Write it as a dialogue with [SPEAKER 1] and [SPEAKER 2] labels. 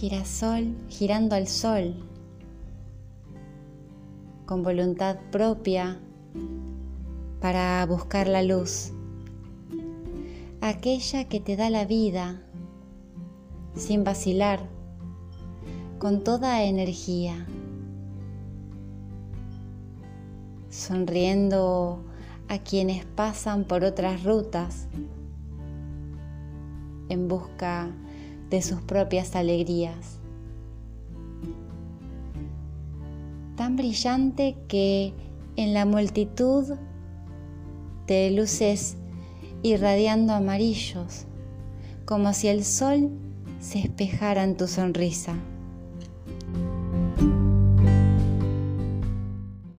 [SPEAKER 1] girasol girando al sol, con voluntad propia para buscar la luz, aquella que te da la vida sin vacilar, con toda energía, sonriendo a quienes pasan por otras rutas en busca de sus propias alegrías. Tan brillante que en la multitud de luces irradiando amarillos, como si el sol se espejara en tu sonrisa.